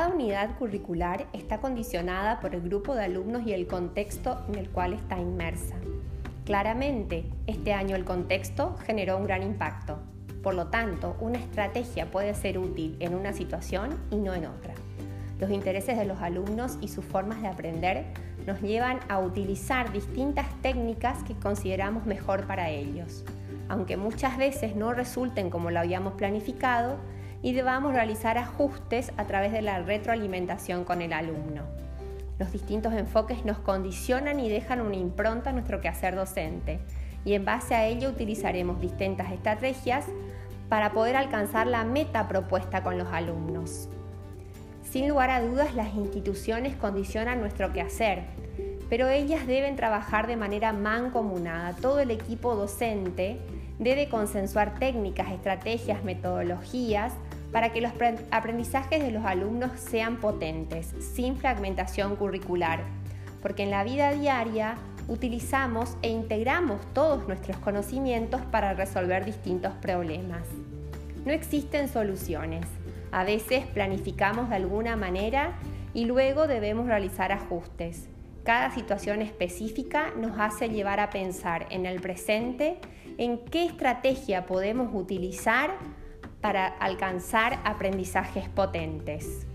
unidad curricular está condicionada por el grupo de alumnos y el contexto en el cual está inmersa. Claramente, este año el contexto generó un gran impacto. Por lo tanto, una estrategia puede ser útil en una situación y no en otra. Los intereses de los alumnos y sus formas de aprender nos llevan a utilizar distintas técnicas que consideramos mejor para ellos, aunque muchas veces no resulten como lo habíamos planificado y debamos realizar ajustes a través de la retroalimentación con el alumno. Los distintos enfoques nos condicionan y dejan una impronta a nuestro quehacer docente y en base a ello utilizaremos distintas estrategias para poder alcanzar la meta propuesta con los alumnos. Sin lugar a dudas, las instituciones condicionan nuestro quehacer, pero ellas deben trabajar de manera mancomunada. Todo el equipo docente debe consensuar técnicas, estrategias, metodologías para que los aprendizajes de los alumnos sean potentes, sin fragmentación curricular, porque en la vida diaria utilizamos e integramos todos nuestros conocimientos para resolver distintos problemas. No existen soluciones. A veces planificamos de alguna manera y luego debemos realizar ajustes. Cada situación específica nos hace llevar a pensar en el presente en qué estrategia podemos utilizar para alcanzar aprendizajes potentes.